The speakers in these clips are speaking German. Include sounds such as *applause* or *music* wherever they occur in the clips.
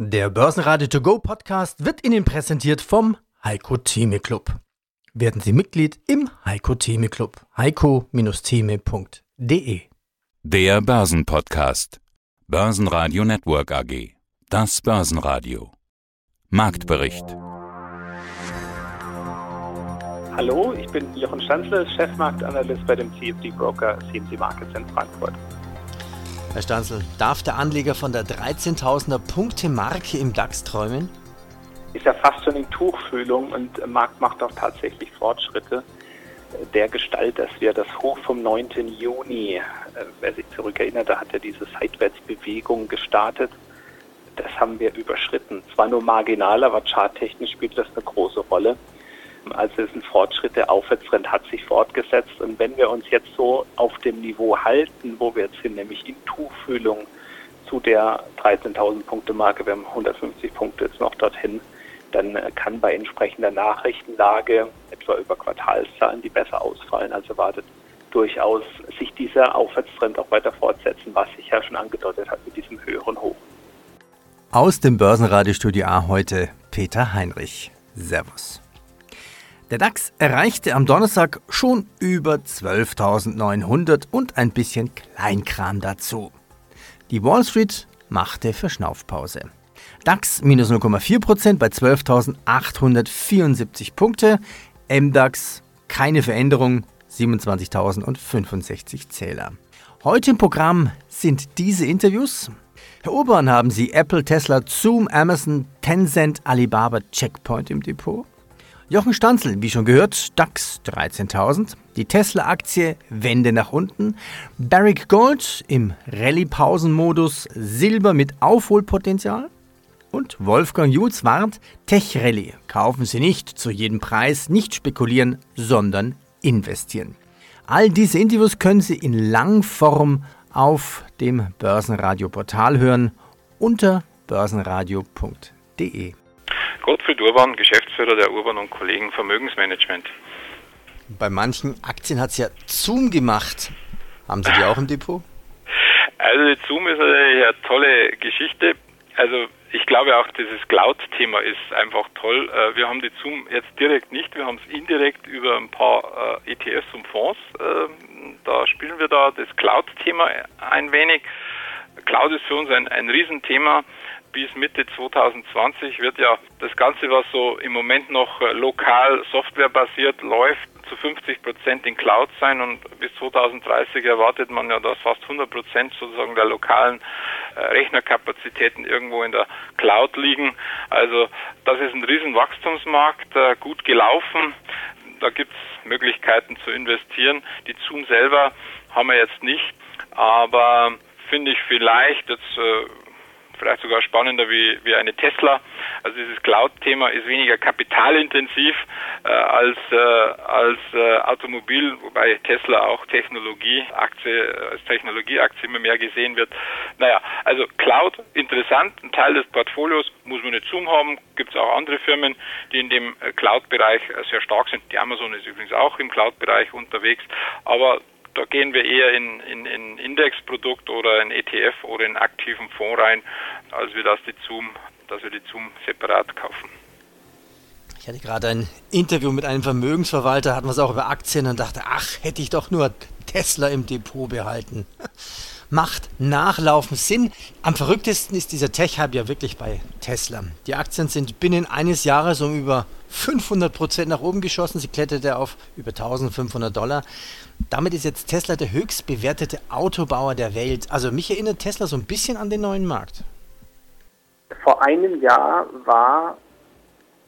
Der Börsenradio To Go Podcast wird Ihnen präsentiert vom Heiko Theme Club. Werden Sie Mitglied im Heiko Theme Club. heiko-theme.de Der Börsenpodcast. Börsenradio Network AG. Das Börsenradio. Marktbericht. Hallo, ich bin Jochen Stanzle, Chefmarktanalyst bei dem CFD Broker CMC Markets in Frankfurt. Herr Stanzel, darf der Anleger von der 13.000er Punkte-Marke im DAX träumen? Ist ja fast schon in Tuchfühlung und Markt macht auch tatsächlich Fortschritte der Gestalt, dass wir das Hoch vom 9. Juni, äh, wer sich zurückerinnert, da hat er diese Seitwärtsbewegung gestartet. Das haben wir überschritten. Zwar nur marginal, aber charttechnisch spielt das eine große Rolle. Also es ist ein Fortschritt, der Aufwärtstrend hat sich fortgesetzt. Und wenn wir uns jetzt so auf dem Niveau halten, wo wir jetzt sind, nämlich in Tuchfühlung zu der 13.000 Punkte Marke, wir haben 150 Punkte jetzt noch dorthin, dann kann bei entsprechender Nachrichtenlage, etwa über Quartalszahlen, die besser ausfallen als erwartet, durchaus sich dieser Aufwärtstrend auch weiter fortsetzen, was sich ja schon angedeutet hat mit diesem höheren Hoch. Aus dem Börsenradiostudio A heute Peter Heinrich. Servus. Der DAX erreichte am Donnerstag schon über 12.900 und ein bisschen Kleinkram dazu. Die Wall Street machte Verschnaufpause. DAX minus 0,4% bei 12.874 Punkte. MDAX keine Veränderung, 27.065 Zähler. Heute im Programm sind diese Interviews. Herr Urban, haben Sie Apple, Tesla, Zoom, Amazon, Tencent, Alibaba, Checkpoint im Depot? Jochen Stanzel, wie schon gehört, DAX 13.000. Die Tesla-Aktie Wende nach unten. Barrick Gold im Rallye-Pausenmodus Silber mit Aufholpotenzial. Und Wolfgang Jutz warnt, Tech-Rallye. Kaufen Sie nicht zu jedem Preis, nicht spekulieren, sondern investieren. All diese Interviews können Sie in Langform auf dem Börsenradio-Portal hören unter börsenradio.de. Gottfried Urban, Geschäftsführer der Urban und Kollegen Vermögensmanagement. Bei manchen Aktien hat es ja Zoom gemacht. Haben Sie die auch im Depot? Also Zoom ist eine tolle Geschichte. Also ich glaube auch, dieses Cloud-Thema ist einfach toll. Äh, wir haben die Zoom jetzt direkt nicht, wir haben es indirekt über ein paar äh, ETFs und Fonds. Ähm, da spielen wir da das Cloud-Thema ein wenig. Cloud ist für uns ein, ein Riesenthema bis Mitte 2020 wird ja das Ganze, was so im Moment noch äh, lokal softwarebasiert läuft, zu 50 Prozent in Cloud sein und bis 2030 erwartet man ja, dass fast 100 Prozent sozusagen der lokalen äh, Rechnerkapazitäten irgendwo in der Cloud liegen. Also das ist ein riesen Wachstumsmarkt, äh, gut gelaufen. Da gibt es Möglichkeiten zu investieren. Die Zoom selber haben wir jetzt nicht, aber finde ich vielleicht jetzt vielleicht sogar spannender wie, wie eine Tesla. Also dieses Cloud-Thema ist weniger kapitalintensiv äh, als, äh, als äh, Automobil, wobei Tesla auch Technologieaktie, als Technologieaktie immer mehr gesehen wird. Naja, also Cloud interessant, ein Teil des Portfolios muss man nicht Zoom haben, gibt es auch andere Firmen, die in dem äh, Cloud-Bereich äh, sehr stark sind. Die Amazon ist übrigens auch im Cloud-Bereich unterwegs, aber da gehen wir eher in, in, in Indexprodukt oder ein ETF oder in aktiven Fonds rein, als wir das die Zoom, dass wir die Zoom separat kaufen. Ich hatte gerade ein Interview mit einem Vermögensverwalter, hatten wir es auch über Aktien und dachte, ach, hätte ich doch nur Tesla im Depot behalten. *laughs* Macht Nachlaufen Sinn. Am verrücktesten ist dieser Tech-Hype ja wirklich bei Tesla. Die Aktien sind binnen eines Jahres um über 500 Prozent nach oben geschossen. Sie kletterte auf über 1500 Dollar. Damit ist jetzt Tesla der höchst bewertete Autobauer der Welt. Also mich erinnert Tesla so ein bisschen an den neuen Markt. Vor einem Jahr war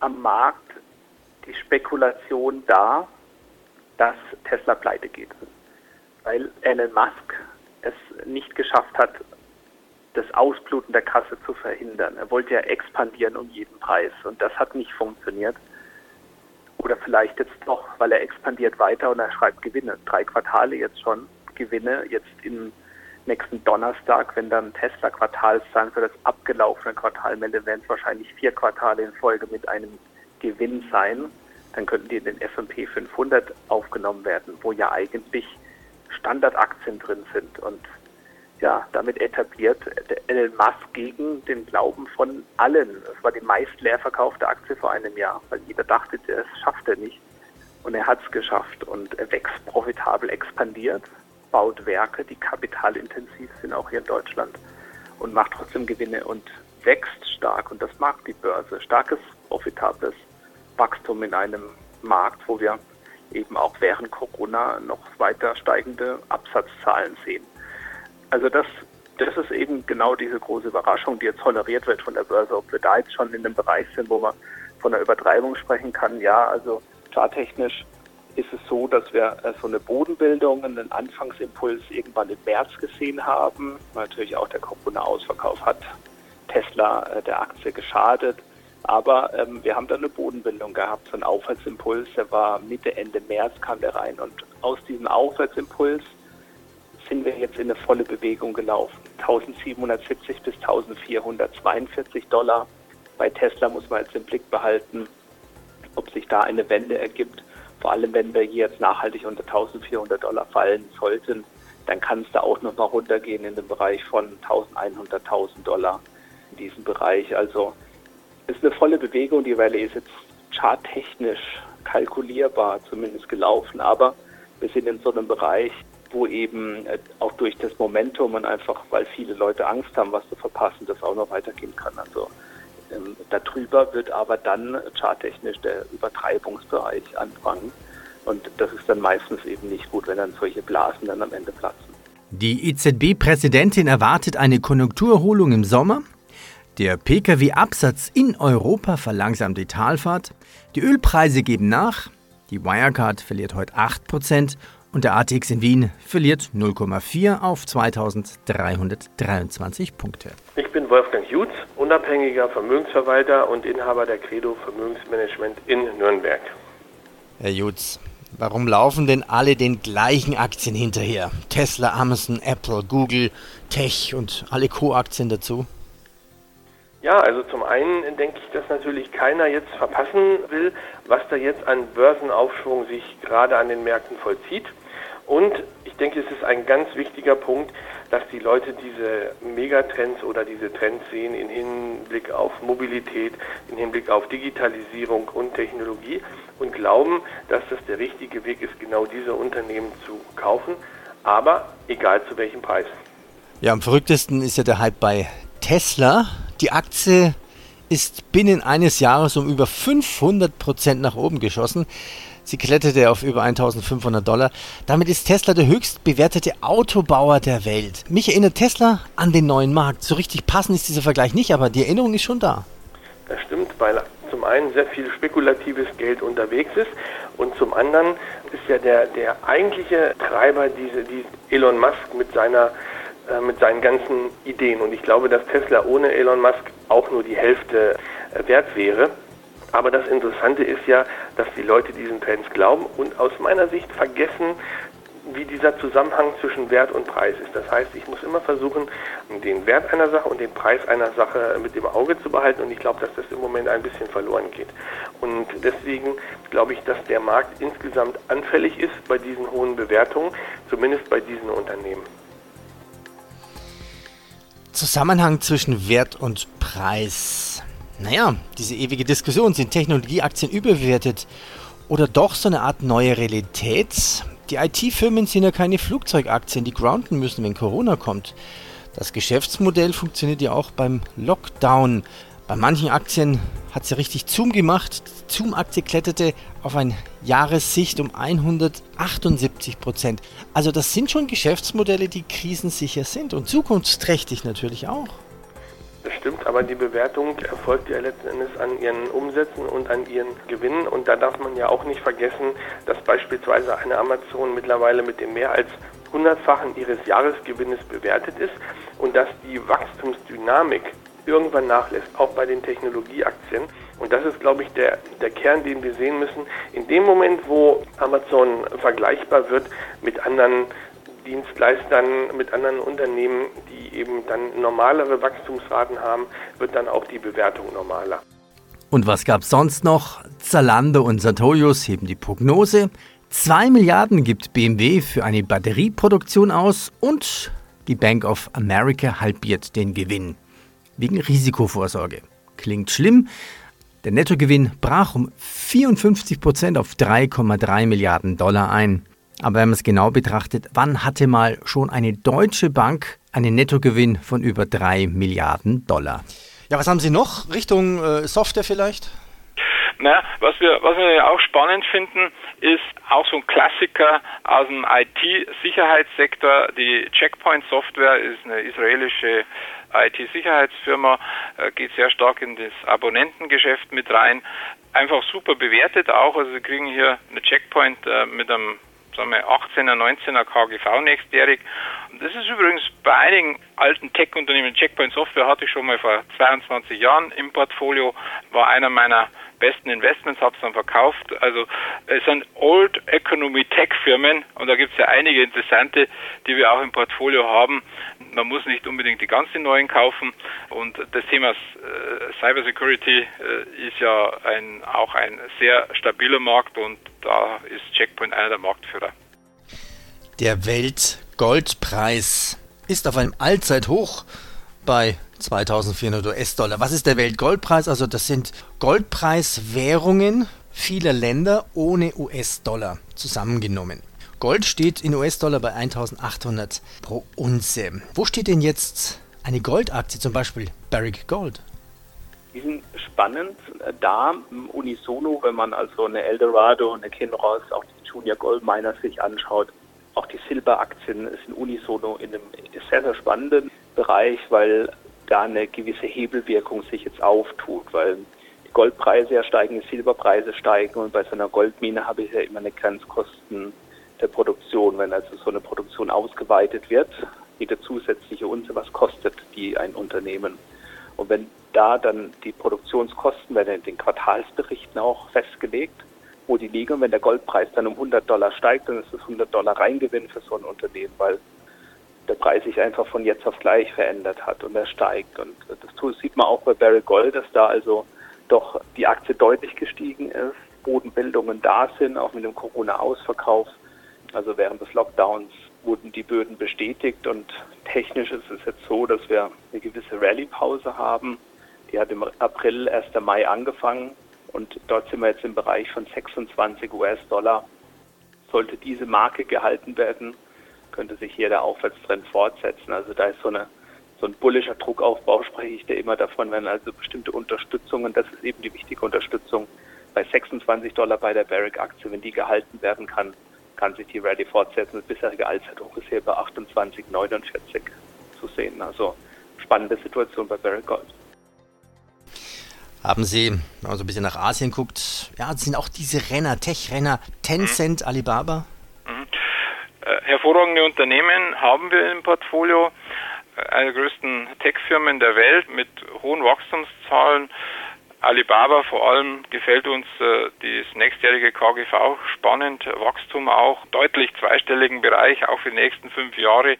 am Markt die Spekulation da, dass Tesla pleite geht. Weil Elon Musk es nicht geschafft hat, das Ausbluten der Kasse zu verhindern. Er wollte ja expandieren um jeden Preis und das hat nicht funktioniert. Oder vielleicht jetzt doch, weil er expandiert weiter und er schreibt Gewinne. Drei Quartale jetzt schon Gewinne. Jetzt im nächsten Donnerstag, wenn dann Tesla Quartalszahlen für das abgelaufene Quartal meldet, werden es wahrscheinlich vier Quartale in Folge mit einem Gewinn sein. Dann könnten die in den S&P 500 aufgenommen werden, wo ja eigentlich Standardaktien drin sind. Und ja, damit etabliert, Elon Musk gegen den Glauben von allen. Es war die meist leer verkaufte Aktie vor einem Jahr, weil jeder dachte, das schafft er nicht. Und er hat es geschafft und er wächst profitabel, expandiert, baut Werke, die kapitalintensiv sind, auch hier in Deutschland, und macht trotzdem Gewinne und wächst stark. Und das mag die Börse. Starkes, profitables Wachstum in einem Markt, wo wir eben auch während Corona noch weiter steigende Absatzzahlen sehen. Also das, das ist eben genau diese große Überraschung, die jetzt toleriert wird von der Börse. Ob wir da jetzt schon in einem Bereich sind, wo man von einer Übertreibung sprechen kann, ja, also charttechnisch ist es so, dass wir äh, so eine Bodenbildung, einen Anfangsimpuls irgendwann im März gesehen haben. Natürlich auch der Corona-Ausverkauf hat Tesla äh, der Aktie geschadet. Aber ähm, wir haben da eine Bodenbildung gehabt, so einen Aufwärtsimpuls, der war Mitte, Ende März kam der rein. Und aus diesem Aufwärtsimpuls sind wir jetzt in eine volle Bewegung gelaufen. 1770 bis 1442 Dollar. Bei Tesla muss man jetzt im Blick behalten, ob sich da eine Wende ergibt. Vor allem, wenn wir hier jetzt nachhaltig unter 1400 Dollar fallen sollten, dann kann es da auch noch mal runtergehen in den Bereich von 1100, 1000 Dollar in diesem Bereich. Also ist eine volle Bewegung. Die Rallye ist jetzt charttechnisch kalkulierbar zumindest gelaufen, aber wir sind in so einem Bereich, wo eben äh, auch durch das Momentum und einfach, weil viele Leute Angst haben, was zu verpassen, das auch noch weitergehen kann. Also ähm, darüber wird aber dann charttechnisch der Übertreibungsbereich anfangen. Und das ist dann meistens eben nicht gut, wenn dann solche Blasen dann am Ende platzen. Die EZB-Präsidentin erwartet eine Konjunkturerholung im Sommer. Der Pkw-Absatz in Europa verlangsamt die Talfahrt. Die Ölpreise geben nach. Die Wirecard verliert heute 8% und der ATX in Wien verliert 0,4 auf 2323 Punkte. Ich bin Wolfgang Jutz, unabhängiger Vermögensverwalter und Inhaber der Credo Vermögensmanagement in Nürnberg. Herr Jutz, warum laufen denn alle den gleichen Aktien hinterher? Tesla, Amazon, Apple, Google, Tech und alle Co-Aktien dazu? Ja, also zum einen denke ich, dass natürlich keiner jetzt verpassen will, was da jetzt an Börsenaufschwung sich gerade an den Märkten vollzieht. Und ich denke, es ist ein ganz wichtiger Punkt, dass die Leute diese Megatrends oder diese Trends sehen im Hinblick auf Mobilität, im Hinblick auf Digitalisierung und Technologie und glauben, dass das der richtige Weg ist, genau diese Unternehmen zu kaufen, aber egal zu welchem Preis. Ja, am verrücktesten ist ja der Hype bei Tesla. Die Aktie ist binnen eines Jahres um über 500 Prozent nach oben geschossen. Sie kletterte auf über 1500 Dollar. Damit ist Tesla der höchst bewertete Autobauer der Welt. Mich erinnert Tesla an den neuen Markt. So richtig passend ist dieser Vergleich nicht, aber die Erinnerung ist schon da. Das stimmt, weil zum einen sehr viel spekulatives Geld unterwegs ist und zum anderen ist ja der, der eigentliche Treiber diese, die Elon Musk mit seiner äh, mit seinen ganzen Ideen. Und ich glaube, dass Tesla ohne Elon Musk auch nur die Hälfte äh, wert wäre. Aber das Interessante ist ja, dass die Leute diesen Trends glauben und aus meiner Sicht vergessen, wie dieser Zusammenhang zwischen Wert und Preis ist. Das heißt, ich muss immer versuchen, den Wert einer Sache und den Preis einer Sache mit im Auge zu behalten. Und ich glaube, dass das im Moment ein bisschen verloren geht. Und deswegen glaube ich, dass der Markt insgesamt anfällig ist bei diesen hohen Bewertungen, zumindest bei diesen Unternehmen. Zusammenhang zwischen Wert und Preis. Naja, diese ewige Diskussion, sind Technologieaktien überbewertet oder doch so eine Art neue Realität? Die IT-Firmen sind ja keine Flugzeugaktien, die grounden müssen, wenn Corona kommt. Das Geschäftsmodell funktioniert ja auch beim Lockdown. Bei manchen Aktien hat sie richtig Zoom gemacht. Die Zoom-Aktie kletterte auf ein Jahressicht um 178 Prozent. Also das sind schon Geschäftsmodelle, die krisensicher sind und zukunftsträchtig natürlich auch. Das stimmt, aber die Bewertung erfolgt ja letzten Endes an ihren Umsätzen und an ihren Gewinnen. Und da darf man ja auch nicht vergessen, dass beispielsweise eine Amazon mittlerweile mit dem mehr als hundertfachen ihres Jahresgewinnes bewertet ist und dass die Wachstumsdynamik irgendwann nachlässt, auch bei den Technologieaktien. Und das ist, glaube ich, der, der Kern, den wir sehen müssen. In dem Moment, wo Amazon vergleichbar wird mit anderen Dienstleistern, mit anderen Unternehmen, die eben dann normalere Wachstumsraten haben, wird dann auch die Bewertung normaler. Und was gab es sonst noch? Zalando und Sartorius heben die Prognose. 2 Milliarden gibt BMW für eine Batterieproduktion aus und Die Bank of America halbiert den Gewinn. Wegen Risikovorsorge. Klingt schlimm. Der Nettogewinn brach um 54 Prozent auf 3,3 Milliarden Dollar ein. Aber wenn man es genau betrachtet, wann hatte mal schon eine deutsche Bank einen Nettogewinn von über 3 Milliarden Dollar? Ja, was haben Sie noch? Richtung äh, Software vielleicht? Na, was wir, was wir auch spannend finden, ist auch so ein Klassiker aus dem IT-Sicherheitssektor. Die Checkpoint Software ist eine israelische IT-Sicherheitsfirma, äh, geht sehr stark in das Abonnentengeschäft mit rein. Einfach super bewertet auch. Also Sie kriegen hier eine Checkpoint äh, mit einem sagen wir 18er, 19er KGV nächstjährig. Das ist übrigens bei einigen alten Tech-Unternehmen, Checkpoint Software hatte ich schon mal vor 22 Jahren im Portfolio, war einer meiner besten Investments, habe es dann verkauft. Also es sind Old Economy Tech Firmen und da gibt es ja einige interessante, die wir auch im Portfolio haben. Man muss nicht unbedingt die ganzen neuen kaufen und das Thema äh, Cyber Security äh, ist ja ein, auch ein sehr stabiler Markt und da ist Checkpoint einer der Marktführer. Der Weltgoldpreis ist auf einem Allzeithoch bei 2400 US-Dollar. Was ist der Weltgoldpreis? Also das sind Goldpreiswährungen vieler Länder ohne US-Dollar zusammengenommen. Gold steht in US-Dollar bei 1800 pro Unze. Wo steht denn jetzt eine Goldaktie, zum Beispiel Barrick Gold? Die sind spannend da unisono, wenn man also eine Eldorado, eine Kinross, auch die Junior Gold Miners sich anschaut. Auch die Silberaktien sind unisono in einem sehr, sehr spannenden Bereich, weil da eine gewisse Hebelwirkung sich jetzt auftut, weil die Goldpreise ja steigen, die Silberpreise steigen und bei so einer Goldmine habe ich ja immer eine Grenzkosten der Produktion. Wenn also so eine Produktion ausgeweitet wird, jede zusätzliche Unze, was kostet die ein Unternehmen? Und wenn da dann die Produktionskosten werden in den Quartalsberichten auch festgelegt, wo die liegen. Und wenn der Goldpreis dann um 100 Dollar steigt, dann ist das 100 Dollar Reingewinn für so ein Unternehmen, weil der Preis sich einfach von jetzt auf gleich verändert hat und er steigt. Und das sieht man auch bei Barry Gold, dass da also doch die Aktie deutlich gestiegen ist, Bodenbildungen da sind, auch mit dem Corona-Ausverkauf. Also während des Lockdowns wurden die Böden bestätigt und technisch ist es jetzt so, dass wir eine gewisse Rallye-Pause haben. Die hat im April, 1. Mai angefangen und dort sind wir jetzt im Bereich von 26 US-Dollar. Sollte diese Marke gehalten werden, könnte sich hier der Aufwärtstrend fortsetzen. Also da ist so eine so ein bullischer Druckaufbau spreche ich da immer davon, wenn also bestimmte Unterstützungen, das ist eben die wichtige Unterstützung bei 26 Dollar bei der Barrick-Aktie, wenn die gehalten werden kann, kann sich die Rallye fortsetzen. Das bisherige Allzeithoch ist hier bei 28,49 zu sehen. Also spannende Situation bei Barrick Gold. Haben Sie, wenn man so ein bisschen nach Asien guckt, ja, sind auch diese Renner, Tech-Renner, Tencent, mhm. Alibaba? Äh, hervorragende Unternehmen haben wir im Portfolio. Äh, eine der größten Tech-Firmen der Welt mit hohen Wachstumszahlen. Alibaba vor allem gefällt uns äh, das nächstjährige KGV spannend, Wachstum auch, deutlich zweistelligen Bereich, auch für die nächsten fünf Jahre.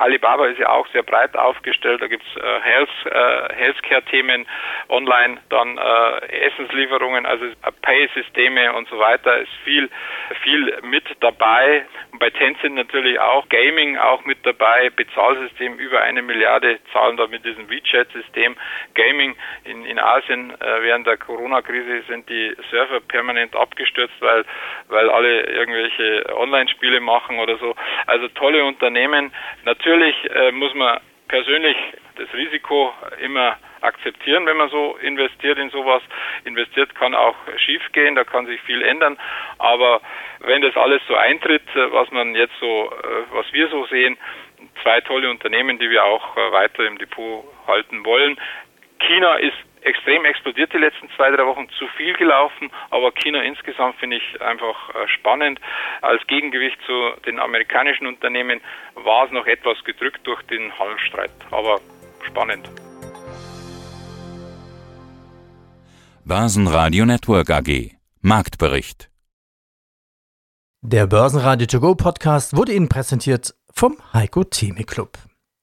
Alibaba ist ja auch sehr breit aufgestellt. Da gibt's äh, Health, äh, Healthcare-Themen online, dann äh, Essenslieferungen, also Pay-Systeme und so weiter. Ist viel, viel mit dabei. Und bei Tencent natürlich auch Gaming auch mit dabei. Bezahlsystem über eine Milliarde zahlen da mit diesem WeChat-System. Gaming in, in Asien äh, während der Corona-Krise sind die Server permanent abgestürzt, weil, weil alle irgendwelche Online-Spiele machen oder so. Also tolle Unternehmen. Natürlich Natürlich äh, muss man persönlich das Risiko immer akzeptieren, wenn man so investiert in sowas. Investiert kann auch schief gehen, da kann sich viel ändern. Aber wenn das alles so eintritt, äh, was man jetzt so, äh, was wir so sehen, zwei tolle Unternehmen, die wir auch äh, weiter im Depot halten wollen. China ist extrem explodiert die letzten zwei, drei Wochen, zu viel gelaufen, aber China insgesamt finde ich einfach äh, spannend. Als Gegengewicht zu den amerikanischen Unternehmen war es noch etwas gedrückt durch den Handelsstreit, aber spannend. Börsenradio Network AG Marktbericht Der Börsenradio To Go Podcast wurde Ihnen präsentiert vom Heiko Theme Club